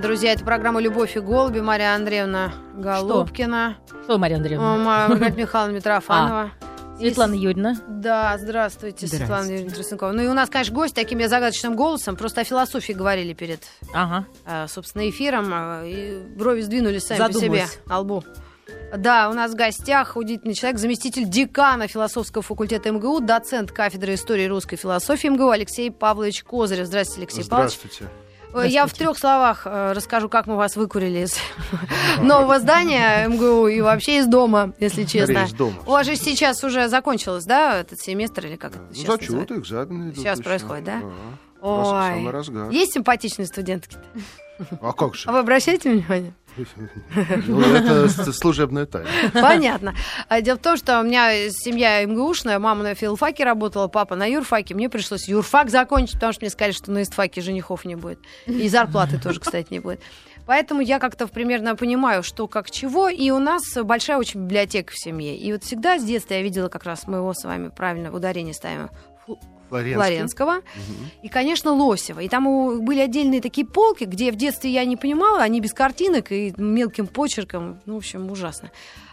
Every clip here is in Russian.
Друзья, это программа «Любовь и голуби». Мария Андреевна Голубкина. Что, Что Мария Андреевна? Маргарита Михайловна Митрофанова. А, Светлана Юрьевна. Да, здравствуйте, здравствуйте, Светлана Юрьевна Тростникова. Ну и у нас, конечно, гость таким я загадочным голосом. Просто о философии говорили перед, ага. а, собственно, эфиром. А, и брови сдвинулись сами Задумалась. по себе на лбу. Да, у нас в гостях удивительный человек, заместитель декана философского факультета МГУ, доцент кафедры истории русской философии МГУ Алексей Павлович Козырев. Здравствуйте, Алексей Здравствуйте. Павлович. Я в трех словах э, расскажу, как мы вас выкурили из нового здания МГУ и вообще из дома, если честно. Из дома. У вас же сейчас уже закончилось, да, этот семестр или как это сейчас Зачеты, экзамены Сейчас происходит, да? Ой, есть симпатичные студентки А как же? А вы обращаете внимание? Ну, это служебная тайна. Понятно. А Дело в том, что у меня семья МГУшная, мама на филфаке работала, папа на юрфаке. Мне пришлось юрфак закончить, потому что мне сказали, что на истфаке женихов не будет. И зарплаты тоже, кстати, не будет. Поэтому я как-то примерно понимаю, что как чего. И у нас большая очень библиотека в семье. И вот всегда с детства я видела как раз мы его с вами правильно ударение ставим Флоренский. Флоренского. И, конечно, Лосева. И там были отдельные такие полки, где в детстве я не понимала, они без картинок и мелким почерком. Ну, в общем, ужасно.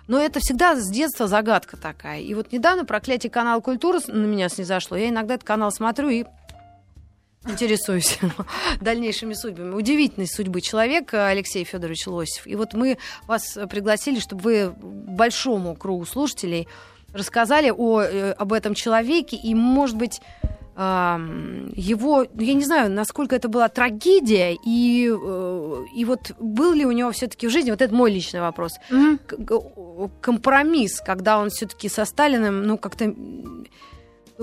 Но это всегда с детства загадка такая. И вот недавно проклятие канала культуры на меня снизошло. Я иногда этот канал смотрю и интересуюсь дальнейшими судьбами. Удивительной судьбы человека Алексей Федорович Лосев. И вот мы вас пригласили, чтобы вы большому кругу слушателей рассказали о, э, об этом человеке и, может быть, его, ну, я не знаю, насколько это была трагедия, и, э, и вот был ли у него все-таки в жизни, вот это мой личный вопрос, к- компромисс, когда он все-таки со Сталиным, ну, как-то м,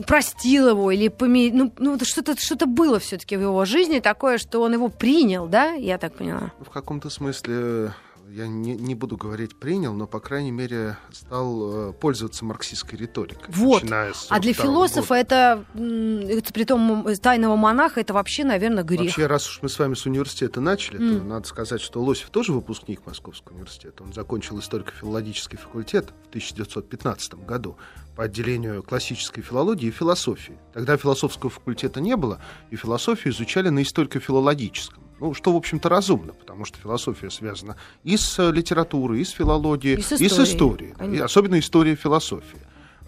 простил его или поми... ну, ну что-то что было все-таки в его жизни такое, что он его принял, да, я так поняла. В каком-то смысле я не, не буду говорить принял, но, по крайней мере, стал э, пользоваться марксистской риторикой. Вот. начиная с А для 42 философа года. это, это при том тайного монаха, это вообще, наверное, грех. Вообще, раз уж мы с вами с университета начали, то М. надо сказать, что Лосев тоже выпускник Московского университета. Он закончил историко-филологический факультет в 1915 году по отделению классической филологии и философии. Тогда философского факультета не было, и философию изучали на историко-филологическом. Ну, что, в общем-то, разумно, потому что философия связана и с э, литературой, и с филологией, И с и с историей, историей. конечно. И особенно история философии.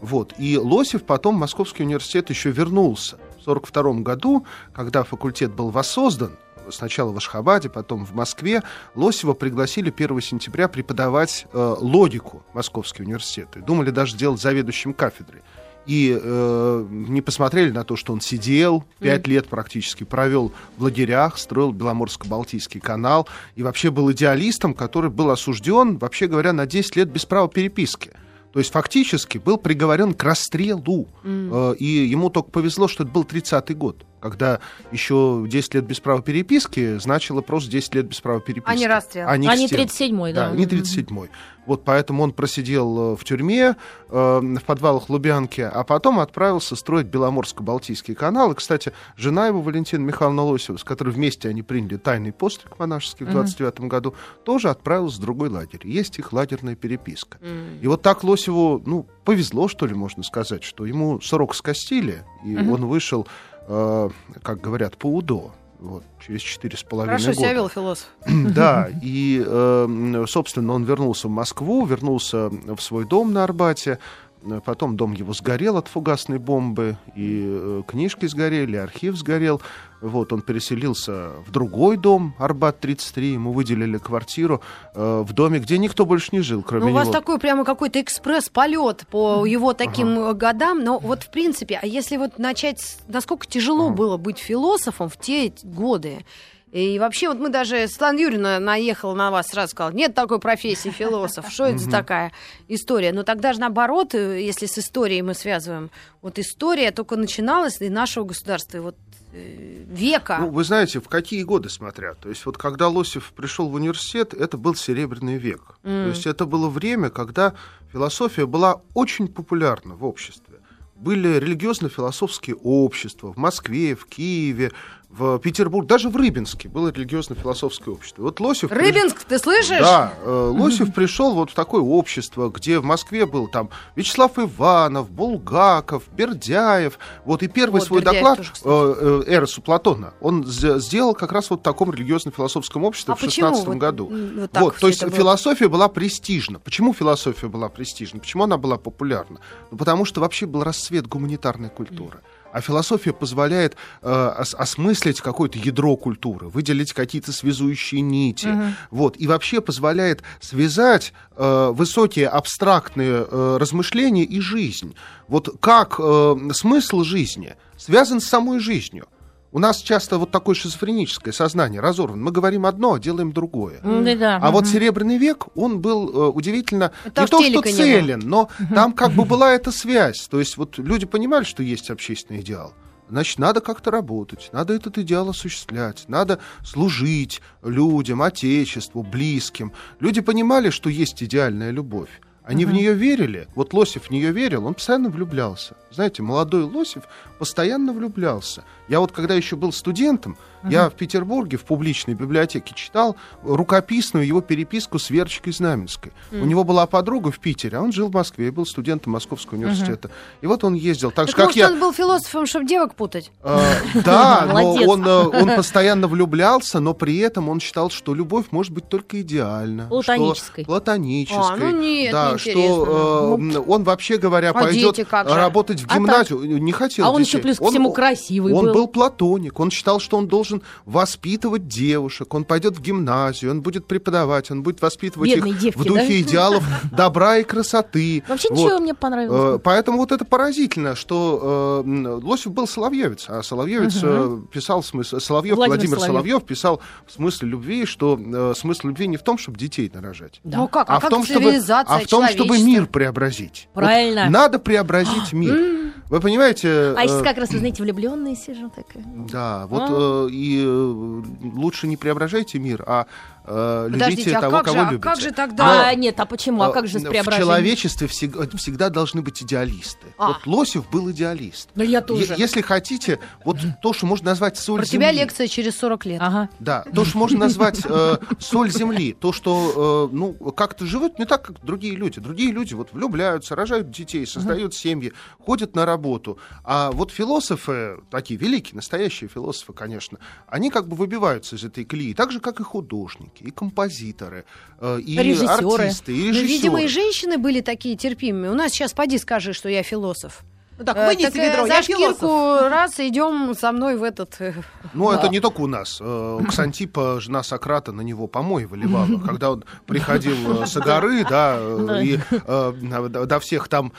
Вот. И Лосев потом в Московский университет еще вернулся в 1942 году, когда факультет был воссоздан, сначала в Ашхабаде, потом в Москве, Лосева пригласили 1 сентября преподавать э, логику Московский университет. И думали даже сделать заведующим кафедрой. И э, не посмотрели на то, что он сидел, пять лет практически провел в лагерях, строил Беломорско-Балтийский канал, и вообще был идеалистом, который был осужден, вообще говоря, на 10 лет без права переписки. То есть фактически был приговорен к расстрелу. Э, И ему только повезло, что это был 30-й год, когда еще 10 лет без права переписки значило просто 10 лет без права переписки. А не расстрел. А не А не к стенке. 37-й, да. Да, не 37-й. Вот поэтому он просидел э, в тюрьме, э, в подвалах Лубянки, а потом отправился строить Беломорско-Балтийский канал. И, кстати, жена его, Валентина Михайловна Лосева, с которой вместе они приняли тайный постриг монашеский в 29 году, тоже отправилась в другой лагерь. Есть их лагерная переписка. И вот так Лосеву, ну, повезло, что ли, можно сказать, что ему срок скостили, и он вышел, э, как говорят, по УДО. Вот, через четыре с половиной Хорошо года. себя вел философ. Да, и, э, собственно, он вернулся в Москву, вернулся в свой дом на Арбате. Э, Потом дом его сгорел от фугасной бомбы, и э, книжки сгорели, архив сгорел. Вот, он переселился в другой дом, Арбат-33, ему выделили квартиру э, в доме, где никто больше не жил, кроме Ну, у вас него. такой прямо какой-то экспресс-полет по его таким э, годам. Но вот, в принципе, а если вот начать... Насколько тяжело было быть философом в те годы? И вообще, вот мы даже, Светлана Юрьевна наехала на вас, сразу сказала, нет такой профессии философ, что это за такая история? Но тогда же наоборот, э, если с историей мы связываем, вот история только начиналась и нашего государства, и вот э, века. Ну, вы знаете, в какие годы смотря. То есть вот когда Лосев пришел в университет, это был Серебряный век. То есть это было время, когда философия была очень популярна в обществе. Были религиозно-философские общества в Москве, в Киеве, в Петербург, даже в Рыбинске было религиозно-философское общество. Вот Лосев... приш- Рыбинск, ты слышишь? Да, э, Лосев пришел вот в такое общество, где в Москве был там Вячеслав Иванов, Булгаков, Бердяев. Вот и первый Вот, свой Бердяев доклад тоже, э, э, Эросу Платона он сделал как раз вот в таком религиозно-философском обществе А в почему 16 вот, году. вот вот, то есть философия была престижна. Почему философия была престижна? Почему она была популярна? Ну, потому что вообще был расцвет гуманитарной культуры. А философия позволяет э, ос- осмыслить какое-то ядро культуры, выделить какие-то связующие нити. Вот, и вообще позволяет связать э, высокие абстрактные э, размышления и жизнь. Вот как э, смысл жизни связан с самой жизнью. У нас часто вот такое шизофреническое сознание разорвано. Мы говорим одно, а делаем другое. Да-да. А вот Серебряный век, он был э, удивительно Это не то, что целен, но там как бы была эта связь. То есть вот люди понимали, что есть общественный идеал. Значит, надо как-то работать, надо этот идеал осуществлять, надо служить людям, отечеству, близким. Люди понимали, что есть идеальная любовь. Они в нее верили. Вот Лосев в нее верил, он постоянно влюблялся. Знаете, молодой Лосев постоянно влюблялся. Я вот когда еще был студентом, я в Петербурге в публичной библиотеке читал рукописную его переписку с Верочкой Знаменской. У него была подруга в Питере, а он жил в Москве, я был студентом Московского университета. И вот он ездил, так, Так же, как может, я... он был философом, чтобы девок путать? Э, Да, но он, э, он постоянно влюблялся, но при этом он считал, что любовь может быть только идеальна. Платонической. Платонической. А, ну нет, да, что э, м, он вообще говоря А пойдет работать в А гимназию. Не хотел А он. Еще плюс ко всему красивый Он был. был платоник. Он считал, что он должен воспитывать девушек. Он пойдет в гимназию, он будет преподавать, он будет воспитывать Бедные их девки, в духе да? идеалов добра и красоты. Вообще Вот. ничего мне понравилось. Э, Поэтому вот это поразительно, что э, Лосев был соловьевец, а соловьевец э, писал в смысле, Соловьев, Владимир Владимир, Соловьев. Соловьев писал в смысле любви, что смысл любви не в том, чтобы детей нарожать, Ну как, а, а, в как том, чтобы, а в том, чтобы мир преобразить. Вот Правильно. надо преобразить мир. Вы понимаете? А сейчас э, как раз, вы знаете, влюбленные сижу такая. Да, вот А? э, и э, лучше не преображайте мир, а э, Подождите, любите а того, как кого же, а любите. как же тогда? А, нет, а почему? А как же с Э, В преображением? человечестве всегда, всегда должны быть идеалисты. А. Вот Лосев был идеалист. Ну, я Е- тоже. Если хотите, вот то, что можно назвать соль Про тебя земли. лекция через 40 лет. Ага. Да, то, что можно назвать э, соль земли, то, что э, ну как-то живут не так, как другие люди. Другие люди вот влюбляются, рожают детей, создают семьи, ходят на работу. А вот философы, такие великие, настоящие философы, конечно, они как бы выбиваются из этой колеи, так же, как и художники, и композиторы, э, и Режиссеры. артисты, и Ну, режиссеры. видимо, и женщины были такие терпимые. У нас сейчас поди скажи, что я философ. Ну так, Э, вынеси так, э, ведро, за я шкирку философ. раз идем со мной в этот. э, Ну, это не только у нас. Ксантипа, жена Сократа, на него помой выливала. Когда он приходил со горы, да, и до всех там,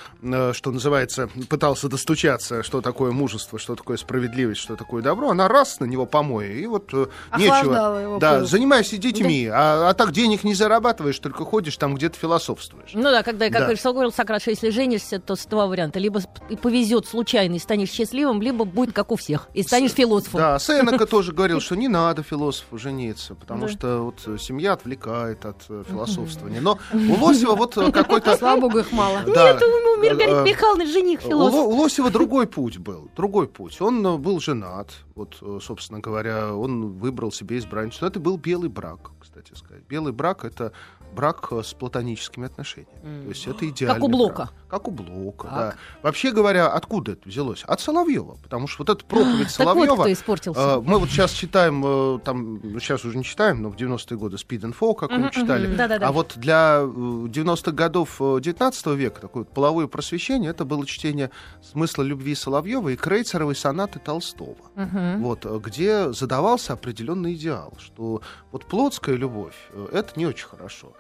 что называется, пытался достучаться, что такое мужество, что такое справедливость, что такое добро, она раз на него помой, и вот Охлаждала нечего. Да, пыл. занимайся детьми, а, а так денег не зарабатываешь, только ходишь там где-то философствуешь. Ну да, когда, как Да. говорил говорил Сократ, что если женишься, то с два варианта. Либо с- повезет случайно и станешь счастливым, либо будет как у всех, и станешь философом. Да, Сенека тоже говорил, что не надо философу жениться, потому что вот семья отвлекает от э, философствования. Но у Лосева вот э, какой-то... Слава богу, их мало. Это у Маргариты Э, Михайловны жених философ. Ло- у Лосева другой путь был, другой путь. Он был женат, вот, собственно говоря, он выбрал себе избранницу. Это был белый брак, кстати сказать. Белый брак — это брак э, с платоническими отношениями. То есть это идеальный у Блока. брак. Как у Блока, Так. да. Вообще говоря, откуда это взялось? От Соловьева, потому что вот эта проповедь Так вот, Соловьева... кто испортился. Э, Мы вот сейчас читаем, э, там, ну, сейчас уже не читаем, но в 90-е годы Speed and Fall какую читали. Да-да-да. А вот для э, 90-х годов э, 19 века такое вот половое просвещение, это было чтение смысла любви Соловьева и Крейцеровой сонаты Толстого. Вот, э, где задавался определенный идеал, что вот плотская любовь э, это не очень хорошо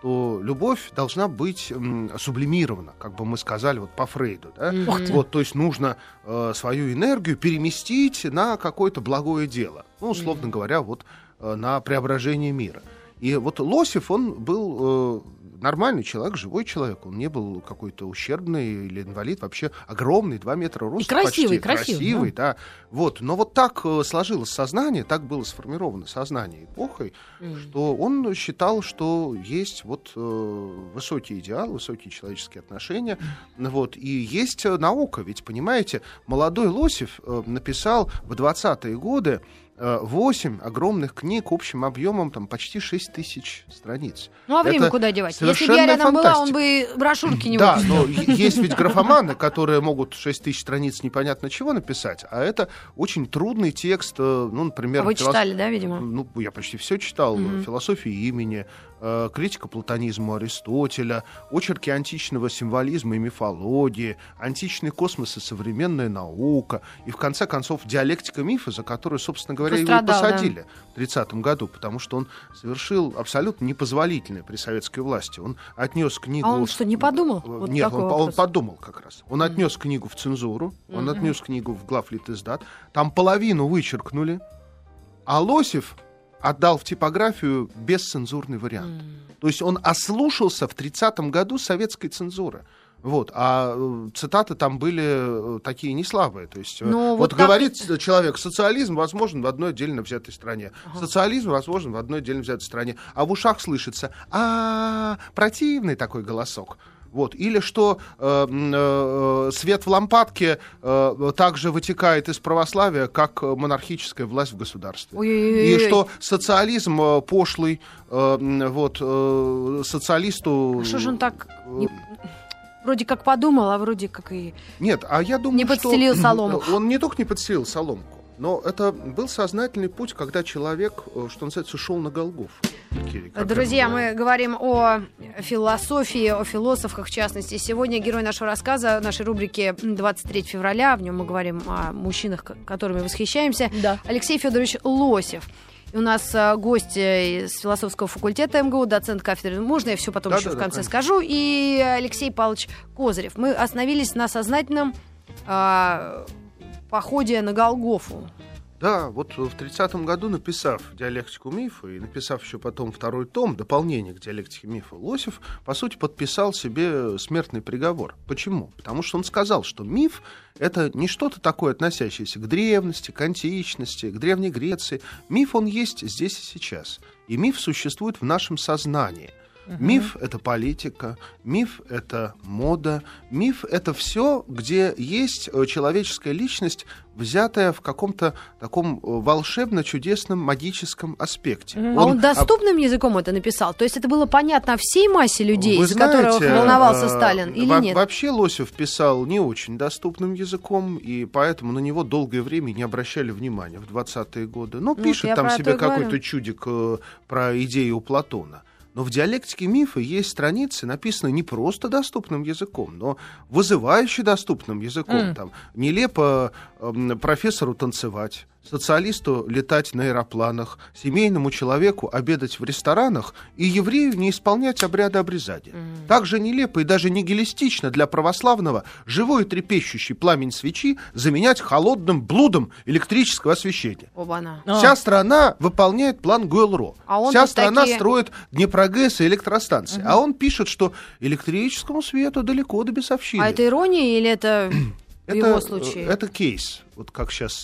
что любовь должна быть м, сублимирована, как бы мы сказали вот по Фрейду, да? Ты. Вот, то есть нужно э, свою энергию переместить на какое-то благое дело. Ну, условно говоря, вот э, на преображение мира. И вот Лосев, он был э, нормальный человек, живой человек. Он не был какой-то ущербный или инвалид. Вообще огромный, 2 метра роста. И красивый, почти, красивый, красивый да. Вот. Но вот так э, сложилось сознание, так было сформировано сознание эпохой, что он считал, что есть вот э, высокий идеал, высокие человеческие отношения. Вот. И есть э, наука. Ведь, понимаете, молодой Лосев э, написал в 20-е годы 8 огромных книг общим объемом там почти 6 тысяч страниц. Ну а время Это куда девать? Если бы я рядом была, он бы брошюрки не Да, но есть ведь графоманы, которые могут 6 тысяч страниц непонятно чего написать, а это очень трудный текст, э, ну, например... А вы филос- читали, да, видимо? Ну, я почти все читал. Философию имени, э, критика платонизма Аристотеля, очерки античного символизма и мифологии, античный космос и современная наука, и, в конце концов, диалектика мифа, за которую, собственно говоря, его и Пострадал, да. посадили в 30 году, потому что он совершил абсолютно непозволительное при советской власти. Он отнес книгу... А он что, не подумал? Э, Вот Нет, он, он подумал как раз. Он отнес книгу в цензуру, он отнес книгу в главлит издат. Там половину вычеркнули, а Лосев отдал в типографию бесцензурный вариант. То есть он ослушался в 30-м году советской цензуры. Вот, а э, цитаты там были э, такие не слабые. То есть, э, Но вот, вот так говорит человек, социализм возможен в одной отдельно взятой стране. Социализм возможен в одной отдельно взятой стране. А в ушах слышится, а противный такой голосок. Вот. Или что э, м, э, свет в лампадке э, также вытекает из православия, как э, монархическая власть в государстве. Ой-ой-ой. И что социализм э, пошлый, э, вот, э, социалисту... А Что же он так не- вроде как подумал, а вроде как и... Нет, а я думаю, Не подстелил что солому. он не только не подстелил соломку, но это был сознательный путь, когда человек, э, что называется, шел на Голгоф. Друзья, мы говорим о философии, о философах, в частности. Сегодня герой нашего рассказа, нашей рубрики «23 февраля». В нем мы говорим о мужчинах, ко- которыми восхищаемся. Да. Алексей Федорович Лосев. И у нас а, гость э, из философского факультета МГУ, доцент кафедры. Можно я все потом Да, еще да, в да, конце конечно. скажу? И Алексей Павлович Козырев. Мы остановились на сознательном а, походе на Голгофу. Да, вот в 30-м году, написав «Диалектику мифа» и написав еще потом второй том, дополнение к «Диалектике мифа», Лосев, по сути, подписал себе смертный приговор. Почему? Потому что он сказал, что миф — это не что-то такое, относящееся к древности, к античности, к Древней Греции. Миф, он есть здесь и сейчас. И миф существует в нашем сознании. Миф — это политика, миф — это мода, миф — это все, где есть э, человеческая личность, взятая в каком-то таком э, волшебно-чудесном магическом аспекте. а он доступным языком это написал? То есть это было понятно всей массе людей, Вы которых знаете, волновался э, Сталин, или во- нет? Вообще Лосев писал не очень доступным языком, и поэтому на него долгое время не обращали внимания в 20-е годы. Ну, пишет там себе какой-то чудик э, про идею Платона. Но в диалектике мифа есть страницы, написанные не просто доступным языком, но вызывающе доступным языком. М. Там нелепо эм, профессору танцевать, социалисту летать на аэропланах, семейному человеку обедать в ресторанах и еврею не исполнять обряды обрезания. Также нелепо и даже нигилистично для православного живой и трепещущий пламень свечи заменять холодным блудом электрического освещения. Оба-на. А. Вся страна выполняет план Гойл-Ро. А Вся страна такие- строит Днепрогэс и электростанции. А он пишет, что электрическому свету далеко до бесовщины. А это ирония или это в его э, случае? Это кейс. Вот как сейчас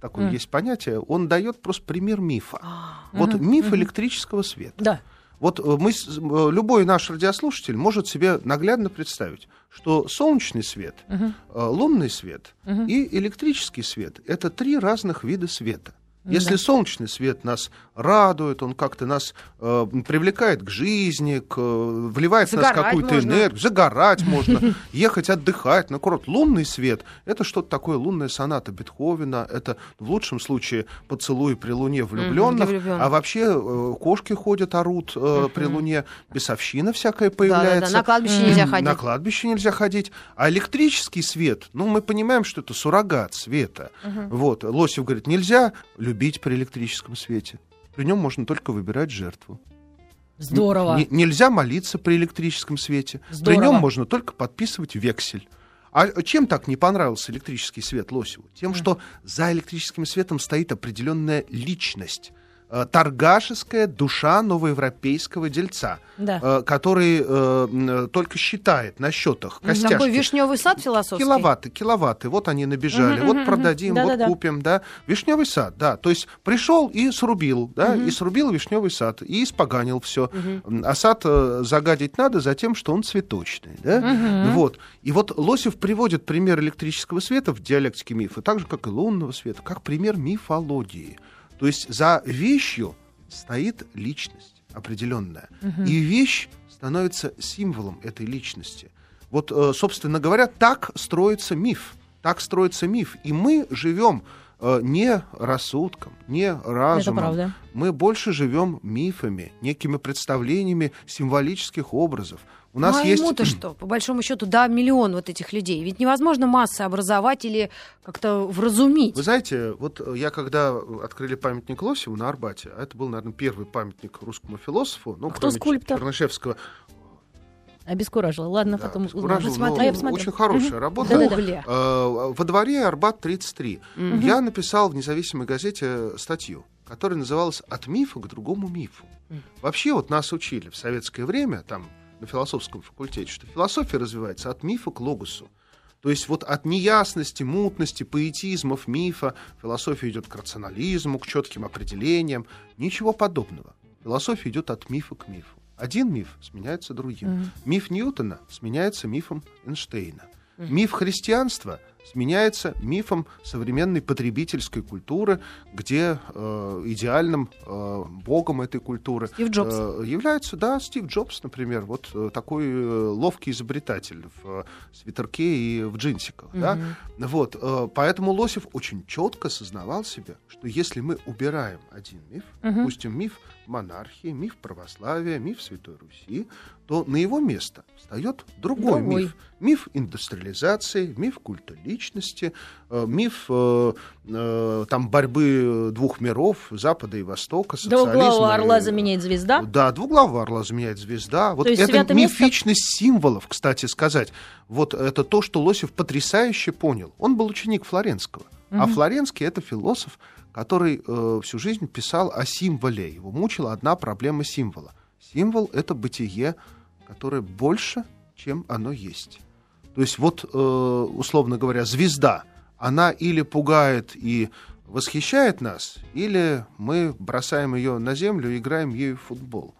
такое есть понятие. Он дает просто пример мифа. А, Вот миф электрического света. Да. Вот э, мы, э, любой наш радиослушатель может себе наглядно представить, что солнечный свет, э, лунный свет и электрический свет — это три разных вида света. Если солнечный свет нас радует, он как-то нас э, привлекает к жизни, к, э, вливает в нас Загорать какую-то можно. энергию, загорать можно, ехать отдыхать на курорт. Лунный свет — это что-то такое лунная соната Бетховена, это в лучшем случае поцелуй при луне влюбленных, а вообще э, кошки ходят, орут э, при луне, бесовщина всякая Да-да-да, появляется. на кладбище нельзя ходить. На кладбище нельзя ходить. А электрический свет, ну, мы понимаем, что это суррогат света. Вот. Лосев говорит, нельзя любить при электрическом свете. При нем можно только выбирать жертву. Здорово. Н- нельзя молиться при электрическом свете. Здорово. При нем можно только подписывать вексель. А чем так не понравился электрический свет Лосеву? Тем, что за электрическим светом стоит определенная личность. Э, торгашеская душа новоевропейского дельца, Да. э, который э, м, только считает на счетах костяшки. Такой вишневый сад философский. Киловатты, киловатты. Вот они набежали, Мгм, вот мгм, продадим, мгм. вот Да-да-да. купим, да. Вишневый сад, да. То есть пришел и срубил, да, и срубил вишневый сад, и испоганил все. А сад э, загадить надо за тем, что он цветочный, да. Вот. И вот Лосев приводит пример электрического света в диалектике мифа, так же, как и лунного света, как пример мифологии. То есть за вещью стоит личность определенная. И вещь становится символом этой личности. Вот, э, собственно говоря, так строится миф. Так строится миф. И мы живем не рассудком, не разумом. правда. Мы больше живем мифами, некими представлениями символических образов. У нас ну, а есть... ему-то что? По большому счету, да, миллион вот этих людей. Ведь невозможно массы образовать или как-то вразумить. Вы знаете, вот э, я когда открыли памятник Лосеву на Арбате, а это был, наверное, первый памятник русскому философу, ну, Кто кроме скульптор? Чернышевского, Обескуражила. Ладно, да, потом обескуражил, узнаю. но А я посмотрю. очень хорошая работа. Э, Во дворе Арбат 33. Я написал в независимой газете статью, которая называлась «От мифа к другому мифу». Вообще вот нас учили в советское время, там, на философском факультете, что философия развивается от мифа к логосу. То есть вот от неясности, мутности, поэтизмов, мифа философия идет к рационализму, к четким определениям. Ничего подобного. Философия идет от мифа к мифу. Один миф сменяется другим. Миф Ньютона сменяется мифом Эйнштейна. Миф христианства сменяется мифом современной потребительской культуры, где э, идеальным э, богом этой культуры Стив Джобс. э, является, да, Стив Джобс, например, вот э, такой э, ловкий изобретатель в э, свитерке и в джинсиках, да. Вот, э, поэтому Лосев очень четко сознавал себе, что если мы убираем один миф, допустим, миф монархии, миф православия, миф Святой Руси, то на его место встает другой, Другой. миф. Миф индустриализации, миф культа личности, э, миф э, э, там борьбы двух миров, Запада и Востока, социализма. Двуглавого орла заменяет звезда. Да, двуглавого орла заменяет звезда. Вот это святое место- мифичность символов, кстати сказать. Вот это то, что Лосев потрясающе понял. Он был ученик Флоренского. А Флоренский это философ, который э, всю жизнь писал о символе. Его мучила одна проблема символа. Символ это бытие, которое больше, чем оно есть. То есть вот, э, условно говоря, звезда, она или пугает и восхищает нас, или мы бросаем ее на землю и играем ею в футбол.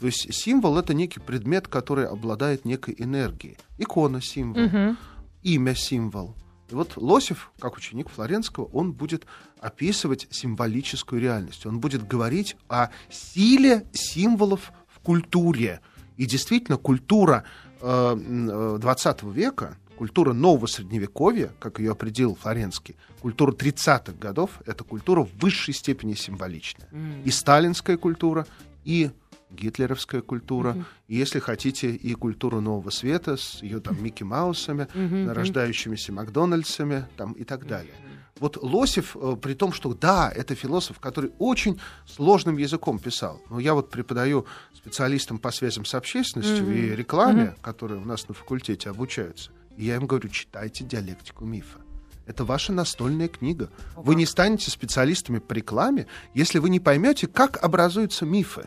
То есть символ это некий предмет, который обладает некой энергией. Икона символ, Мгм. имя символ. И вот Лосев, как ученик Флоренского, он будет описывать символическую реальность. Он будет говорить о силе символов в культуре. И действительно, культура э, м, э, 20 века, культура нового средневековья, как ее определил Флоренский, культура 30-х годов, это культура в высшей степени символичная. И сталинская культура, и гитлеровская культура, и, если хотите, и культура нового света с ее там Микки Маусами, нарождающимися Макдональдсами там, и так далее. Вот Лосев, э, при том, что да, это философ, который очень сложным языком писал. Но я вот преподаю специалистам по связям с общественностью и рекламе, которые у нас на факультете обучаются. И я им говорю, читайте диалектику мифа. Это ваша настольная книга. Вы не станете специалистами по рекламе, если вы не поймете, как образуются мифы.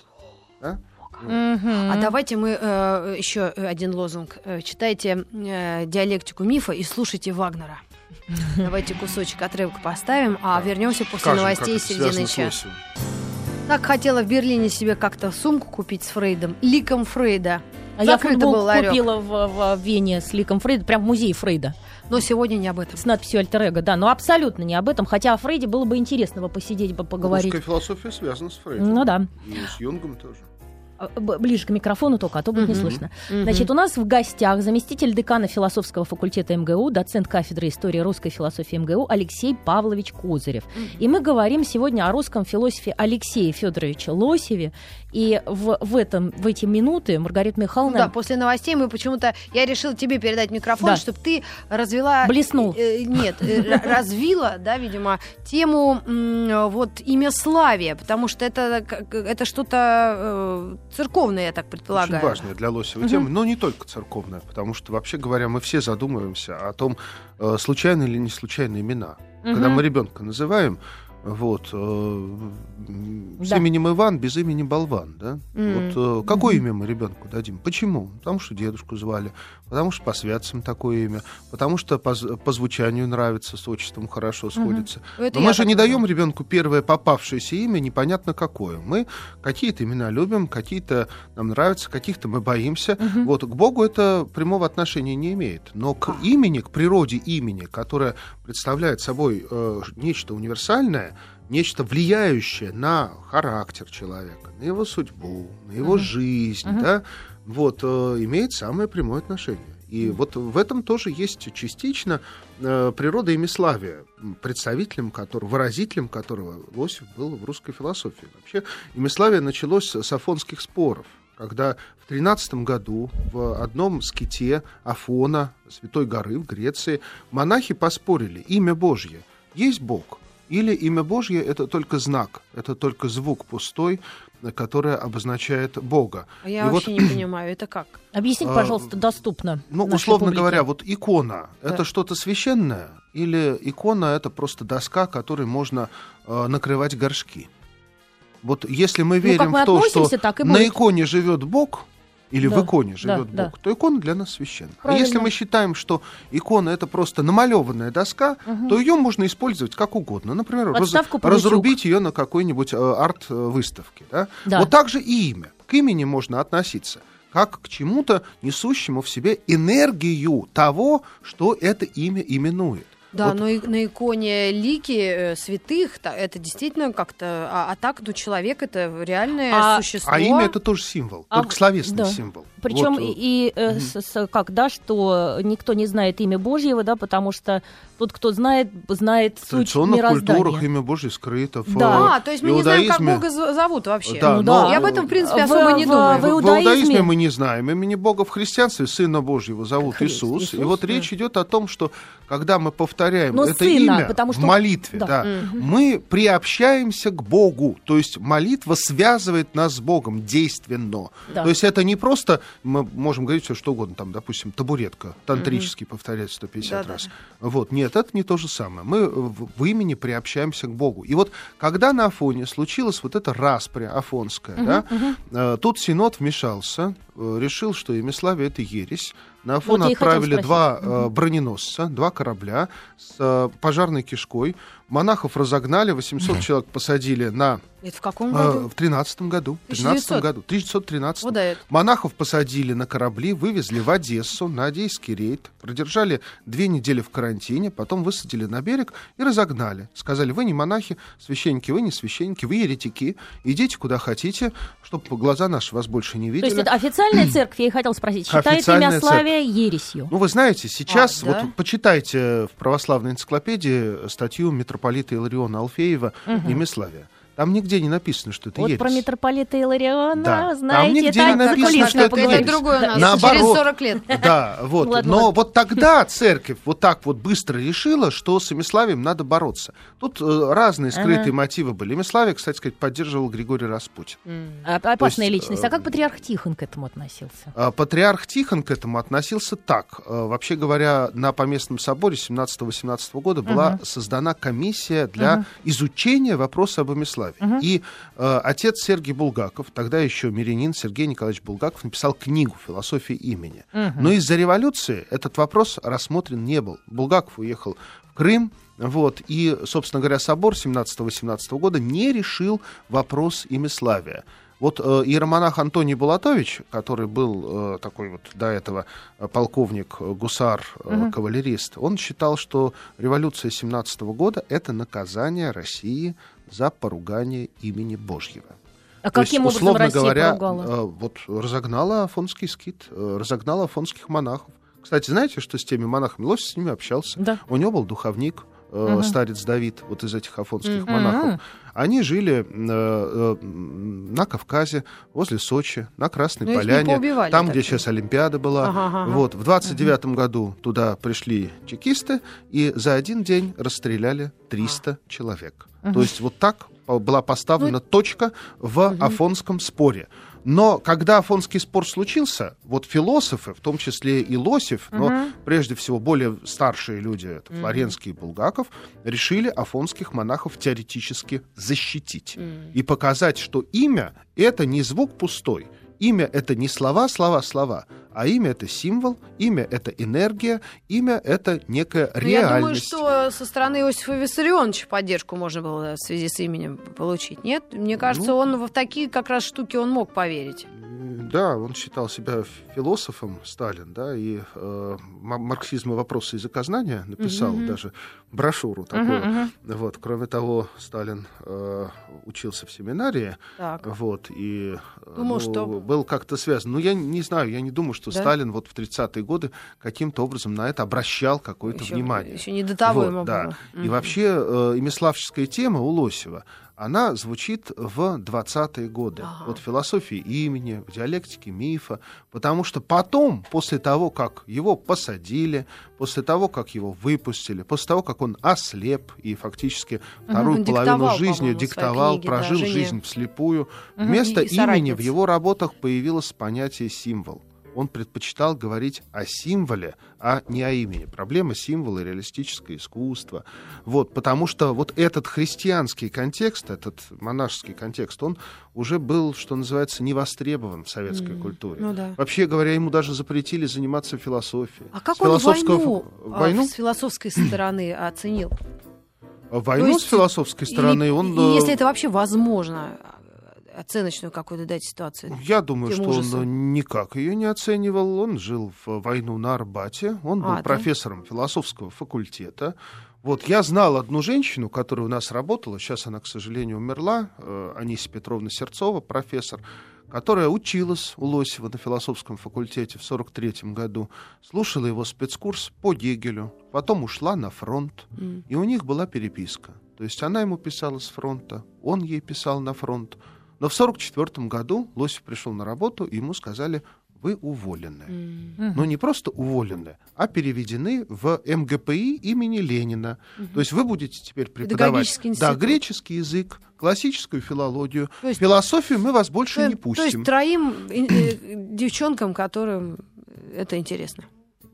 Да? А давайте мы э, еще один лозунг. Э, читайте э, диалектику мифа и слушайте Вагнера. Давайте кусочек отрывка поставим, а вернемся после Скажем, новостей середины часа. Так хотела в Берлине себе как-то сумку купить с Фрейдом, ликом Фрейда. А я Закрытый футбол был ларек. купила в, в Вене с ликом Фрейда, прям в музее Фрейда, Но сегодня не об этом. с надписью «Альтер Эго», да, но абсолютно не об этом, хотя о Фрейде было бы интересно бы посидеть, бы поговорить. Русская философия связана с Фрейдом. Ну да. И с Юнгом тоже. А, Ближе к микрофону только, а то будет не слышно. Значит, у нас в гостях заместитель декана философского факультета МГУ, доцент кафедры истории русской философии МГУ Алексей Павлович Козырев. И мы говорим сегодня о русском философе Алексее Федоровиче Лосеве. И в, в, этом, в эти минуты Маргарита Михайловна да, после новостей мы почему-то... Я решила тебе передать микрофон, Да. чтобы ты развела... Блеснул. Э, э, нет, э, развила, да, видимо, тему вот имя славия, потому что это, как- это что-то церковное, я так предполагаю. Очень важная для Лосева тема, но не только церковная, потому что, вообще говоря, мы все задумываемся о том, э, случайны или не случайные имена. Когда Мгм. мы ребенка называем, Вот. э, С Да. именем Иван, без имени Болван, да? М. Вот э, какое имя мы ребенку дадим? Почему? Потому что дедушку звали, потому что по святцам такое имя, потому что по, по звучанию нравится, с отчеством хорошо сходится. Это Но мы же не даем ребенку первое попавшееся имя, непонятно какое. Мы какие-то имена любим, какие-то нам нравятся, каких-то мы боимся. Вот к Богу это прямого отношения не имеет. Но к имени, к природе имени, которое представляет собой э, нечто универсальное, нечто влияющее на характер человека, на его судьбу, на его жизнь, да, вот, э, имеет самое прямое отношение. И вот в этом тоже есть частично э, природа имиславия, представителем которого, выразителем которого Лосев был в русской философии. Вообще имиславие началось с афонских споров, когда в 13 году в одном ските Афона, Святой горы в Греции, монахи поспорили, имя Божье, есть Бог? Или имя Божье это только знак, это только звук пустой, который обозначает Бога. А Я И вот вообще не понимаю, это как? Объясните, А, пожалуйста, доступно. Ну, условно публике. говоря, вот икона Да. это что-то священное, или икона это просто доска, которой можно э, накрывать горшки. Вот если мы Ну, верим как мы в то, что на иконе живет Бог, или Да, в иконе да, живет да. Бог, то икона для нас священна. А Правильно. если мы считаем, что икона это просто намалеванная доска, то ее можно использовать как угодно. Например, раз- разрубить ее на какой-нибудь э, арт-выставке. Да? Да. Вот так же и имя. К имени можно относиться как к чему-то, несущему в себе энергию того, что это имя именует. Да, Вот но и на иконе лики э, святых та- это действительно как-то, а, а так, ну, человек это реальное А- существо. А имя это тоже символ, А, только словесный да. символ. Причем Вот, э, и э, с- с- как, да, что никто не знает имя Божьего, да, потому что тот, кто знает, знает в суть традиционных мироздания. культурах имя Божье скрыто. В Да. А, то есть мы не знаем, как иудаизме- Бога зовут вообще. Да, Ну но- да. Я об этом, в принципе, В- особо не в- думаю. в В иудаизме- иудаизме мы не знаем. Имени Бога в христианстве Сына Божьего зовут Христ, Иисус. Иисус, И вот да. речь идет о том, что когда мы повторяем Но это сына, имя потому в что- молитве, да. да, мы приобщаемся к Богу. То есть молитва связывает нас с Богом действенно. Да. То есть это не просто, мы можем говорить все что угодно, там, допустим, табуретка, тантрически повторять 150 Да-да-да. раз. Вот, нет, это не то же самое. Мы в, в имени приобщаемся к Богу. И вот когда на Афоне случилась вот эта распря афонская, да, э, тут Синод вмешался, э, решил, что имяславие это ересь. На Афон Вот и хотела отправили два э, броненосца, два корабля с э, пожарной кишкой. Монахов разогнали, 800 человек посадили на Это в каком э, году? в 13 году. В 13 1900. году. 1913. Вот да. Монахов посадили на корабли, вывезли в Одессу на Одесский рейд, продержали две недели в карантине, потом высадили на берег и разогнали. Сказали, вы не монахи, священники, вы не священники, вы еретики, идите куда хотите, чтобы глаза наши вас больше не То видели. есть это официальная церковь, я и хотела спросить, считает Официальная имя славия ересью? Ну, вы знаете, сейчас, А, да? вот почитайте в православной энциклопедии статью митрополита Илариона Алфеева «Имяславие». Там нигде не написано, что это вот ересь. про митрополита Илариона, Да. Там знаете, нигде это не написано, что это ересь. другое у нас. Наоборот. Через 40 лет. Да, вот. Ладно, Но ладно. вот тогда церковь вот так вот быстро решила, что с Имиславием надо бороться. Тут э, разные скрытые Ага. мотивы были. Имиславие, кстати сказать, поддерживал Григорий Распутин. А- Опасная То есть, личность. А э, как патриарх Тихон к этому относился? А Патриарх Тихон к этому относился так. Э, Вообще говоря, на Поместном соборе 17-18 года была создана комиссия для изучения вопроса об Имиславии. И э, отец Сергей Булгаков, тогда еще мирянин Сергей Николаевич Булгаков, написал книгу «Философия имени». Но из-за революции этот вопрос рассмотрен не был. Булгаков уехал в Крым, вот, и, собственно говоря, собор 17-18 года не решил вопрос имиславия. Вот э, иеромонах Антоний Булатович, который был э, такой вот до этого э, полковник, э, гусар, э, кавалерист, он считал, что революция 17 года — это наказание России за поругание имени Божьего. А То есть, каким образом условно Россия говоря, поругала? э, вот разогнала афонский скит, э, разогнала афонских монахов. Кстати, знаете, что с теми монахами? Лось с ними общался. Да. У него был духовник, э, Мгм. старец Давид, вот из этих афонских Мгм. монахов. Они жили э, э, на Кавказе, возле Сочи, на Красной Ну, их не Поляне, там, так где сейчас Олимпиада была. Ага, ага. Вот, в 29 году туда пришли чекисты, и за один день расстреляли 300 человек. То есть вот так была поставлена точка в афонском споре. Но когда Афонский спор случился, вот философы, в том числе и Лосев, но Мгм. прежде всего более старшие люди, это Флоренский и Булгаков, решили афонских монахов теоретически защитить и показать, что имя — это не звук пустой. Имя — это не слова, слова, слова, а имя — это символ, имя — это энергия, имя — это некая Ну, Я думаю, реальность. что со стороны Иосифа Виссарионовича поддержку можно было в связи с именем получить. Нет? Мне кажется, Ну. он в такие как раз штуки он мог поверить. Да, он считал себя философом, Сталин, да, и э, марксизм и вопросы языкознания написал Мгм. даже брошюру такую. Мгм, мгм. Вот, кроме того, Сталин э, учился в семинарии, Так. вот, и э, Думал, что- был как-то связан. Ну, я не знаю, я не думаю, что Да? Сталин вот в 30-е годы каким-то образом на это обращал какое-то Еще, внимание. еще не до того Вот, ему да. было. И Мгм. вообще э, имиславческая тема у Лосева, она звучит в 20-е годы. Ага. Вот в философии имени, в диалектике мифа. Потому что потом, после того, как его посадили, после того, как его выпустили, после того, как он ослеп и фактически вторую он половину жизни диктовал, книги, да, прожил жене. жизнь вслепую, Мгм, вместо имени в его работах появилось понятие символ. Он предпочитал говорить о символе, а не о имени. Проблема символа и реалистическое искусство. Вот, потому что вот этот христианский контекст, этот монашеский контекст, он уже был, что называется, не востребован в советской М, культуре. Ну да. Вообще говоря, ему даже запретили заниматься философией. А как С он войну, а, войну? с философской стороны оценил? Войну То есть, с философской стороны Или- он... и э, если это вообще возможно, оценочную какую-то дать ситуацию. Я думаю, что ужаса. он никак ее не оценивал. Он жил в войну на Арбате. Он был А, да? профессором философского факультета. Вот я знал одну женщину, которая у нас работала, сейчас она, к сожалению, умерла, э, Анисия Петровна Серцова, профессор, которая училась у Лосева на философском факультете в 43 году, слушала его спецкурс по Гегелю, потом ушла на фронт, М. и у них была переписка. То есть она ему писала с фронта, он ей писал на фронт. Но в 1944 году Лосев пришел на работу, и ему сказали, вы уволены. Мгм. Но не просто уволены, а переведены в МГПИ имени Ленина. То есть вы будете теперь преподавать да, греческий язык, классическую филологию. То есть- Философию мы вас больше То, не то пустим. есть троим э, девчонкам, которым это интересно.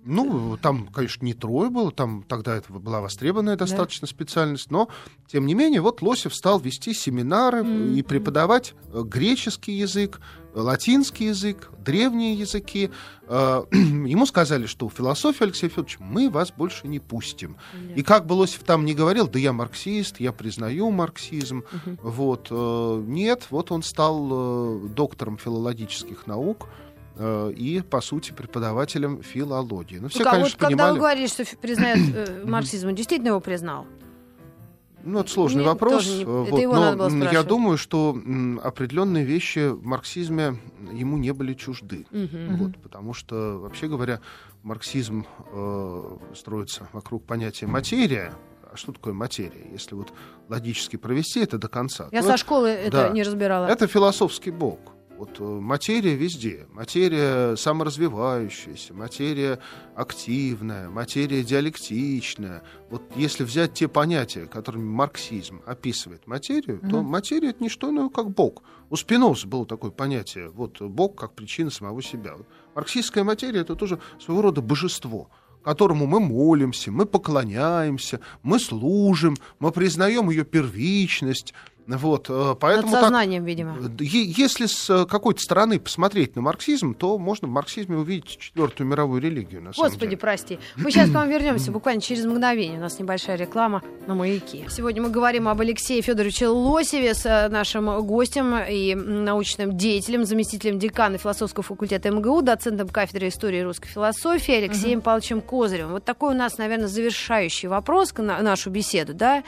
Ну, там, конечно, не трое было, там тогда это была востребованная достаточно специальность, но, тем не менее, вот Лосев стал вести семинары Мгм. и преподавать э, греческий язык, латинский язык, древние языки. Э, Ему сказали, что философия, Алексей Федорович, мы вас больше не пустим. И как бы Лосев там не говорил, да я марксист, я признаю марксизм, Мгм. вот, э, нет, вот он стал доктором филологических наук, и, по сути, преподавателем филологии. Ну, все, а конечно, вот когда понимали... вы говорили, что признает э, марксизм, он действительно его признал? Ну, это сложный Мне вопрос. не- э, это вот, его но надо было м, я спрашивать. думаю, что м, определенные вещи в марксизме ему не были чужды. Мгм. Вот, потому что, вообще говоря, марксизм э, строится вокруг понятия материя. А что такое материя? Если вот логически провести это до конца. Я то со школы это да. не разбирала. Это философский бог. Вот э, материя везде. Материя саморазвивающаяся, материя активная, материя диалектичная. Вот если взять те понятия, которыми марксизм описывает материю, то материя это не что иное, как бог. У Спиноза было такое понятие, вот бог как причина самого себя. Вот марксистская материя это тоже своего рода божество которому мы молимся, мы поклоняемся, мы служим, мы признаем ее первичность. Вот, э, поэтому Над так- сознанием, видимо. Е- Если с э, какой-то стороны посмотреть на марксизм, то можно в марксизме увидеть четвертую мировую религию. На самом Господи, деле. прости. Мы сейчас к вам вернемся буквально через мгновение. У нас небольшая реклама на маяке. Сегодня мы говорим об Алексее Федоровиче Лосеве с э, нашим гостем и научным деятелем, заместителем декана философского факультета МГУ, доцентом кафедры истории и русской философии Алексеем Павловичем Козыревым. Вот такой у нас, наверное, завершающий вопрос на нашу беседу, да?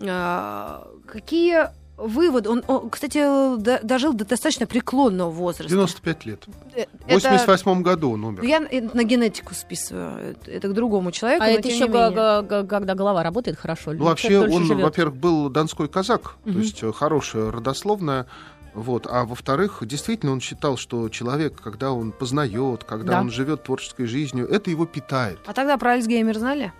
А, Какие выводы? Он, он, кстати, до- дожил до достаточно преклонного возраста. 95 лет. Э, В 88 году он умер. Я на генетику списываю. Это- к другому человеку. А это еще когда голова работает хорошо. Ну, вообще, он, живет. во-первых, был донской казак, Мгм. то есть э, хорошая родословная. Вот. А во-вторых, действительно, он считал, что человек, когда он познает, когда Да. он живет творческой жизнью, это его питает. А тогда про Альцгеймер знали?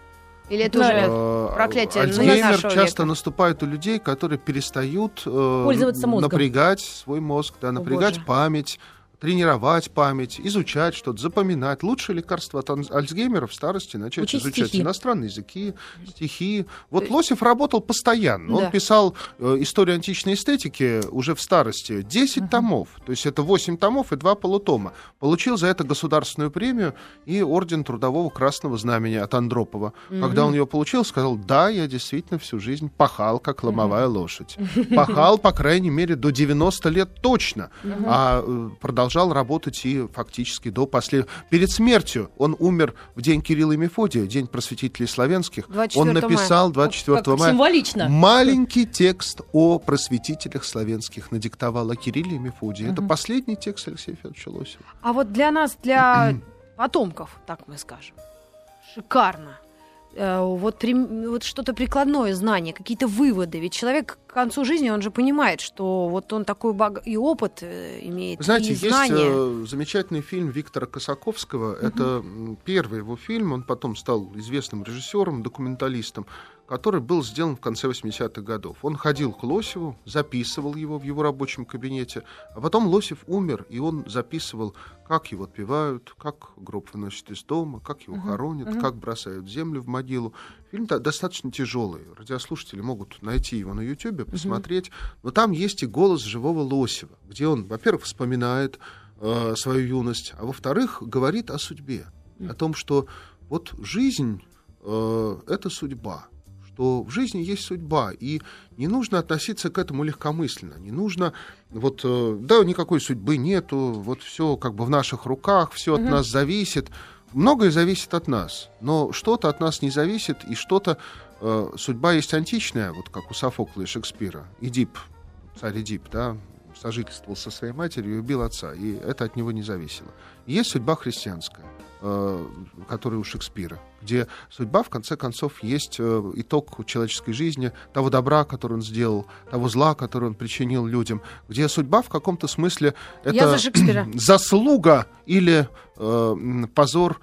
Или это уже проклятие Альцгеймер нашего часто века? наступает у людей, которые перестают э, Пользоваться мозгом. напрягать свой мозг, да, напрягать боже. память, тренировать память, изучать что-то, запоминать. Лучшее лекарство от Альцгеймера в старости начать Учить изучать стихи. иностранные языки, стихи. Вот Лосев работал постоянно. Да. Он писал э, историю античной эстетики уже в старости. 10 томов. То есть это 8 томов и 2 полутома. Получил за это государственную премию и орден Трудового Красного Знамени от Андропова. Когда он ее получил, сказал, да, я действительно всю жизнь пахал, как ломовая лошадь. Пахал, по крайней мере, до 90 лет точно. А э, продолжал работать и фактически до последнего. Перед смертью он умер в день Кирилла и Мефодия, день просветителей славянских. 24 Он написал 24 Как мая символично. маленький текст о просветителях славянских надиктовал о Кирилле и Мефодии. Это последний текст Алексея Федоровича Лосева. А вот для нас, для потомков, так мы скажем, шикарно. Э, Вот, прим- вот что-то прикладное знание, какие-то выводы. Ведь человек к концу жизни, он же понимает, что вот он такой баг... и опыт э, имеет, Знаете, и есть знания. э, замечательный фильм Виктора Косаковского. Это м, первый его фильм. Он потом стал известным режиссером, документалистом, который был сделан в конце 80-х годов. Он ходил к Лосеву, записывал его в его рабочем кабинете, а потом Лосев умер, и он записывал, как его отпевают, как гроб выносят из дома, как его хоронят, как бросают землю в могилу. Фильм до- достаточно тяжелый. Радиослушатели могут найти его на YouTube, посмотреть. Но там есть и голос живого Лосева, где он, во-первых, вспоминает э, свою юность, а во-вторых, говорит о судьбе, о том, что вот жизнь э, это судьба, что в жизни есть судьба, и не нужно относиться к этому легкомысленно, не нужно вот э, да никакой судьбы нету, вот все как бы в наших руках, все от нас зависит. Многое зависит от нас, но что-то от нас не зависит, и что-то э, судьба есть античная, вот как у Софокла и Шекспира. Эдип, царь Эдип, да, сожительствовал со своей матерью и убил отца, и это от него не зависело. Есть судьба христианская, э, которая у Шекспира, где судьба, в конце концов, есть э, итог человеческой жизни, того добра, который он сделал, того зла, который он причинил людям, где судьба в каком-то смысле это за заслуга или э, позор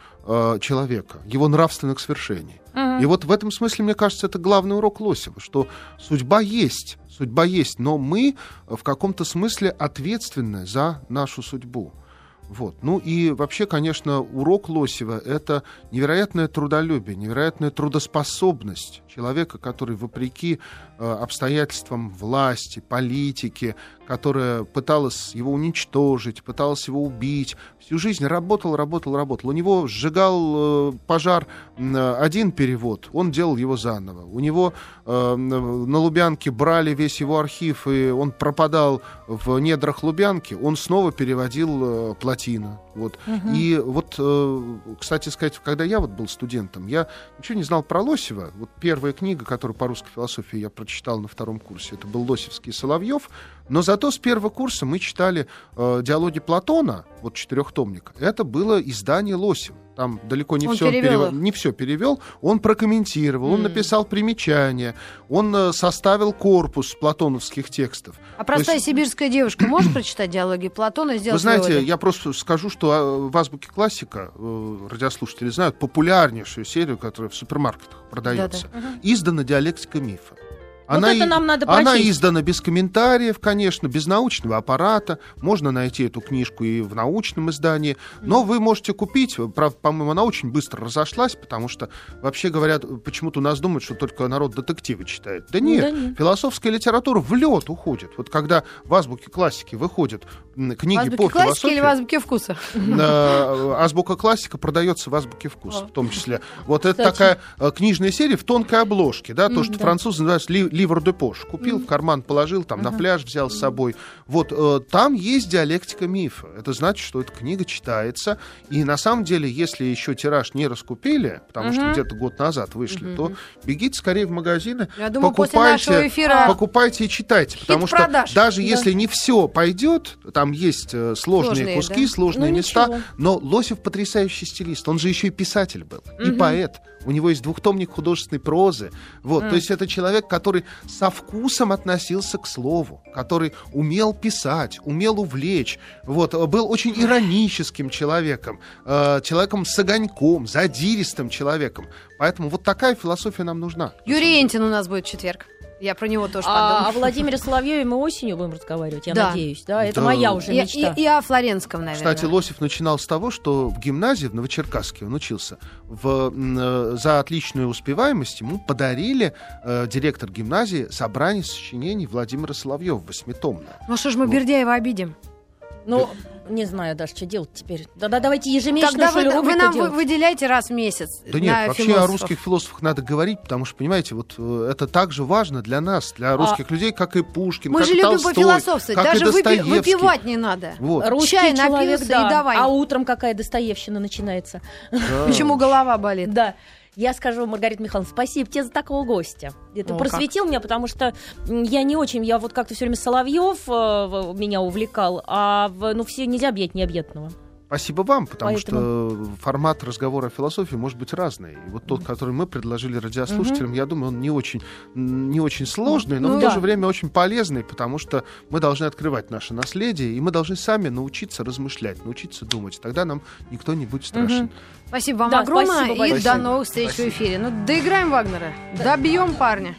человека, его нравственных свершений. И вот в этом смысле, мне кажется, это главный урок Лосева, что судьба есть, судьба есть, но мы в каком-то смысле ответственны за нашу судьбу. Вот. Ну и вообще, конечно, урок Лосева — это невероятное трудолюбие, невероятная трудоспособность человека, который вопреки э, обстоятельствам власти, политики, которая пыталась его уничтожить, пыталась его убить, всю жизнь работал, работал, работал. У него сжигал э, пожар один перевод, он делал его заново. У него э, на Лубянке брали весь его архив, и он пропадал в недрах Лубянки, он снова переводил э, плотина. Вот. И вот, э, кстати сказать, когда я вот был студентом, я ничего не знал про Лосева. Вот первая книга, которую по русской философии я прочитал на втором курсе, это был Лосевский Соловьев. Но зато с первого курса мы читали э, диалоги Платона, вот четырехтомник. Это было издание Лосева. Там далеко не Он все перевел их. не все перевел, он прокомментировал, он написал примечания, он э, составил корпус платоновских текстов. А простая есть- сибирская девушка может прочитать диалоги Платона и сделать Вы знаете, выводы? я просто скажу, что а, в азбуке классика э, радиослушатели знают популярнейшую серию, которая в супермаркетах продается. Издана диалектика мифа. Вот это нам надо Она прочесть. издана без комментариев, конечно, без научного аппарата. Можно найти эту книжку и в научном издании. Но вы можете купить. Правда, по-моему, она очень быстро разошлась, потому что, вообще говорят, почему-то у нас думают, что только народ детективы читает. Да нет, Да нет. философская литература в лед уходит. Вот когда в азбуке классики выходят книги по философии... или в азбуке вкуса? Э, Азбука классика продается в азбуке вкуса, в том числе. Вот это такая э, книжная серия в тонкой обложке, да, то, что французы называют ли- ливр де пош. Купил, в карман положил, там на пляж взял с собой. Вот э, там есть диалектика мифа. Это значит, что эта книга читается. И на самом деле, если еще тираж не раскупили, потому что где-то год назад вышли, то бегите скорее в магазины, Я думаю, нашего эфира покупайте и читайте, потому что продаж. даже Да. если не все пойдет, там есть э, сложные, Сложные, куски, да. сложные Ну, места, ничего. но Лосев потрясающий стилист. Он же еще и писатель был, и поэт. У него есть двухтомник художественной прозы. Вот, то есть это человек, который со вкусом относился к слову, который умел писать, умел увлечь, вот, э, был очень ироническим человеком, э, человеком с огоньком, задиристым человеком. Поэтому вот такая философия нам нужна. Юрий Энтин у нас будет в четверг. Я про него тоже А, подумала. о Владимире Соловьеве мы осенью будем разговаривать, я Да. надеюсь. Да? Это Да. моя уже И, мечта. и- и о Флоренском, наверное. Кстати, Лосев начинал с того, что в гимназии в Новочеркасске он учился. В, э, за отличную успеваемость ему подарили э, директор гимназии собрание сочинений Владимира Соловьева, восьмитомное. Ну что ж мы Вот. Бердяева обидим? Ну, не знаю даже, что делать теперь. Да-да, давайте ежемесячно, Тогда что вы, ли, вы нам делать. выделяйте раз в месяц Да нет, вообще философов. о русских философах надо говорить, потому что, понимаете, вот э, это так же важно для нас, для русских людей, как и Пушкин, Мы как же и любим Толстой, пофилософствовать, как даже и выпи- выпивать не надо. Вот. Русский Чай человек, напился да. и давай. А утром какая Достоевщина начинается. Да. Почему голова болит? Да. Я скажу, Маргарита Михайловна, спасибо тебе за такого гостя. Это О, просветил меня, потому что я не очень, я вот как-то все время Соловьев э, меня увлекал, а ну все нельзя объять необъятного. Спасибо вам, потому Поэтому- что формат разговора о философии может быть разный. И вот тот, который мы предложили радиослушателям, я думаю, он не очень, не очень сложный, но Ну в да. то же время очень полезный, потому что мы должны открывать наше наследие, и мы должны сами научиться размышлять, научиться думать. Тогда нам никто не будет страшен. Спасибо вам Да, огромное спасибо и большое. до новых встреч Спасибо. в эфире. Ну, доиграем Вагнера. Добьем парня.